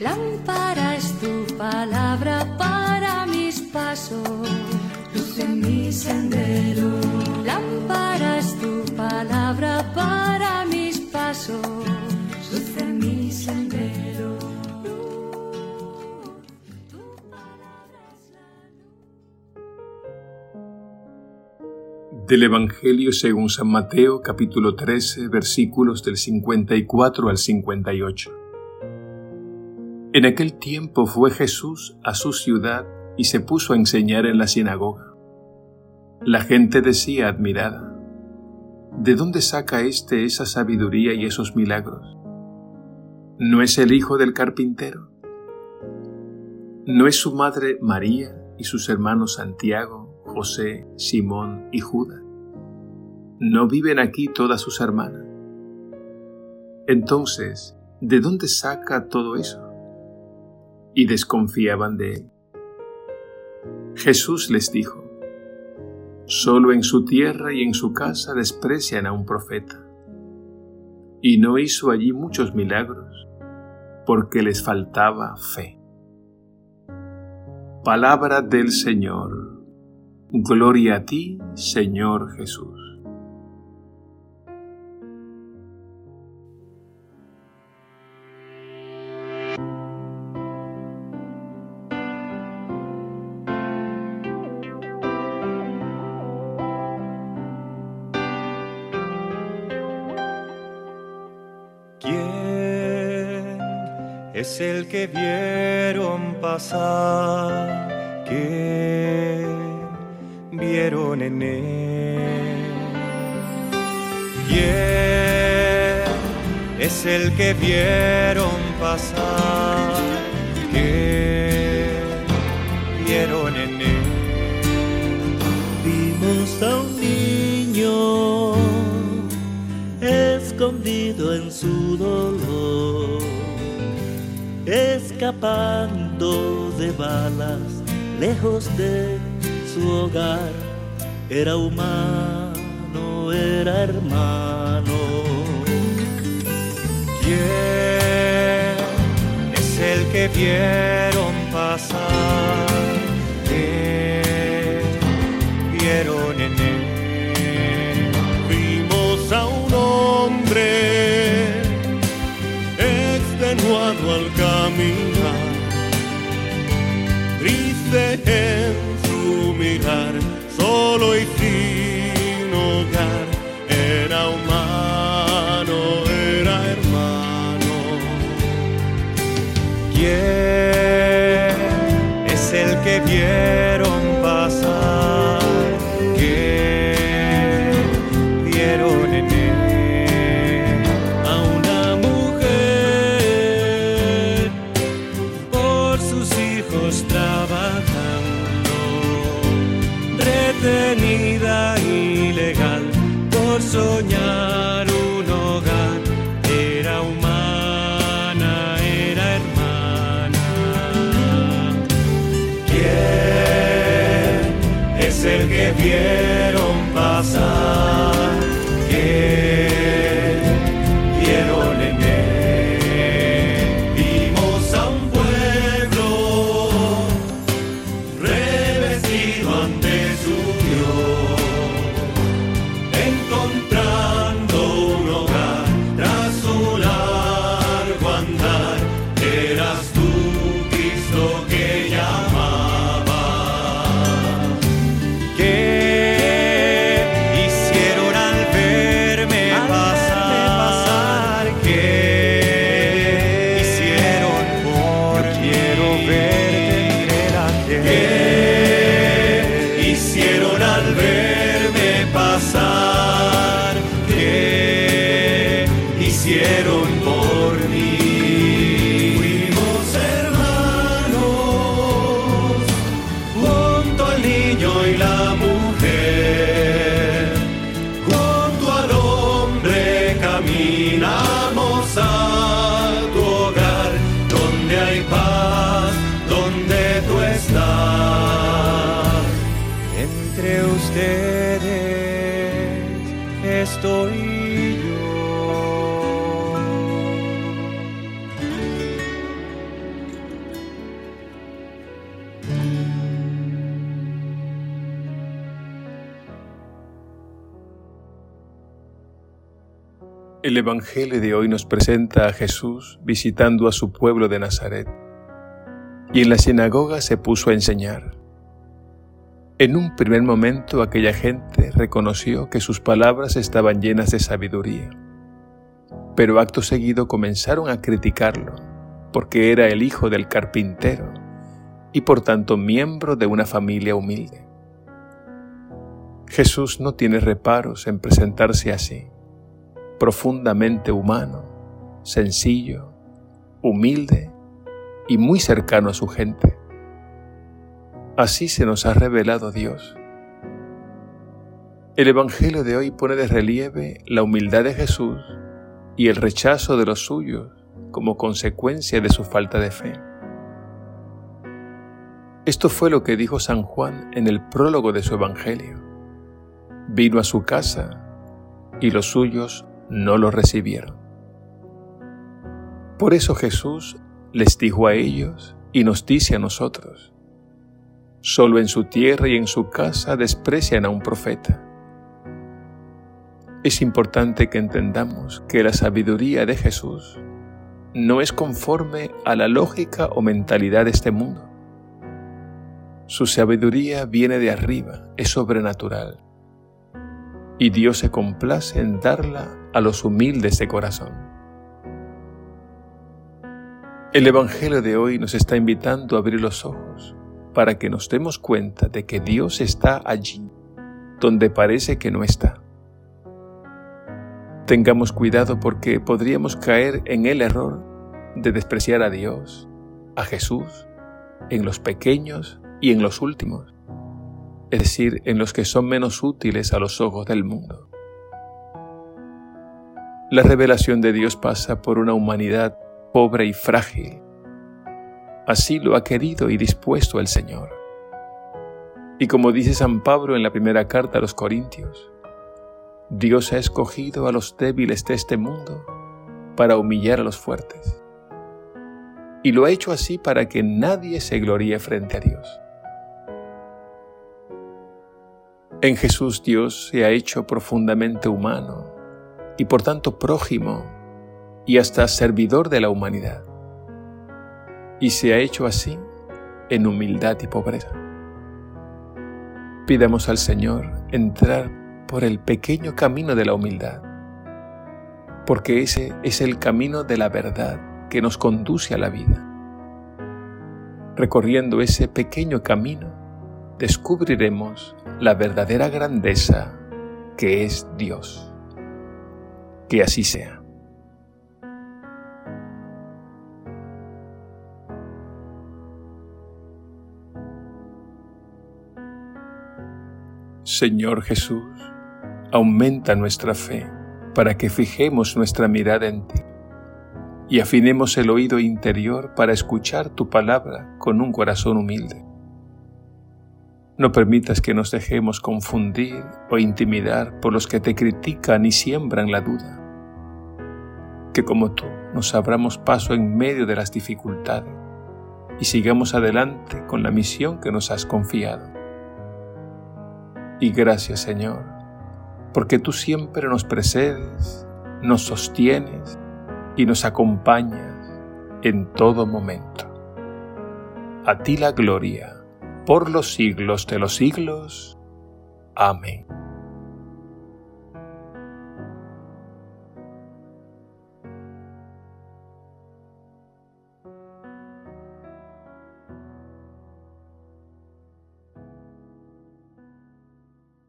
Lámpara es tu palabra para mis pasos, luz en mi sendero. Lámpara es tu palabra para mis pasos, luz en mi sendero. Del Evangelio según San Mateo capítulo 13 versículos del 54 al 58. En aquel tiempo fue Jesús a su ciudad y se puso a enseñar en la sinagoga. La gente decía admirada, ¿de dónde saca éste esa sabiduría y esos milagros? ¿No es el hijo del carpintero? ¿No es su madre María y sus hermanos Santiago, José, Simón y Judas? ¿No viven aquí todas sus hermanas? Entonces, ¿de dónde saca todo eso? Y desconfiaban de él. Jesús les dijo, Solo en su tierra y en su casa desprecian a un profeta. Y no hizo allí muchos milagros, porque les faltaba fe. Palabra del Señor. Gloria a ti, Señor Jesús. Es el que vieron pasar? ¿Qué vieron en él? ¿Quién es el que vieron pasar? ¿Qué vieron en él? Vimos a un niño escondido en su dolor, escapando de balas, lejos de su hogar. Era humano, era hermano. ¿Quién es el que vieron pasar? En su mirar, solo y El Evangelio de hoy nos presenta a Jesús visitando a su pueblo de Nazaret, y en la sinagoga se puso a enseñar. En un primer momento aquella gente reconoció que sus palabras estaban llenas de sabiduría, pero acto seguido comenzaron a criticarlo porque era el hijo del carpintero y por tanto miembro de una familia humilde. Jesús no tiene reparos en presentarse así profundamente humano, sencillo, humilde y muy cercano a su gente. Así se nos ha revelado Dios. El Evangelio de hoy pone de relieve la humildad de Jesús y el rechazo de los suyos como consecuencia de su falta de fe. Esto fue lo que dijo San Juan en el prólogo de su Evangelio. Vino a su casa y los suyos no lo recibieron. Por eso Jesús les dijo a ellos y nos dice a nosotros, solo en su tierra y en su casa desprecian a un profeta. Es importante que entendamos que la sabiduría de Jesús no es conforme a la lógica o mentalidad de este mundo. Su sabiduría viene de arriba, es sobrenatural, y Dios se complace en darla a los humildes de corazón. El Evangelio de hoy nos está invitando a abrir los ojos para que nos demos cuenta de que Dios está allí donde parece que no está. Tengamos cuidado porque podríamos caer en el error de despreciar a Dios, a Jesús, en los pequeños y en los últimos, es decir, en los que son menos útiles a los ojos del mundo. La revelación de Dios pasa por una humanidad pobre y frágil. Así lo ha querido y dispuesto el Señor. Y como dice San Pablo en la primera carta a los Corintios, Dios ha escogido a los débiles de este mundo para humillar a los fuertes. Y lo ha hecho así para que nadie se gloríe frente a Dios. En Jesús Dios se ha hecho profundamente humano y por tanto prójimo y hasta servidor de la humanidad. Y se ha hecho así en humildad y pobreza. Pidamos al Señor entrar por el pequeño camino de la humildad, porque ese es el camino de la verdad que nos conduce a la vida. Recorriendo ese pequeño camino, descubriremos la verdadera grandeza que es Dios. Que así sea. Señor Jesús, aumenta nuestra fe para que fijemos nuestra mirada en ti y afinemos el oído interior para escuchar tu palabra con un corazón humilde. No permitas que nos dejemos confundir o intimidar por los que te critican y siembran la duda que como tú nos abramos paso en medio de las dificultades y sigamos adelante con la misión que nos has confiado. Y gracias Señor, porque tú siempre nos precedes, nos sostienes y nos acompañas en todo momento. A ti la gloria, por los siglos de los siglos. Amén.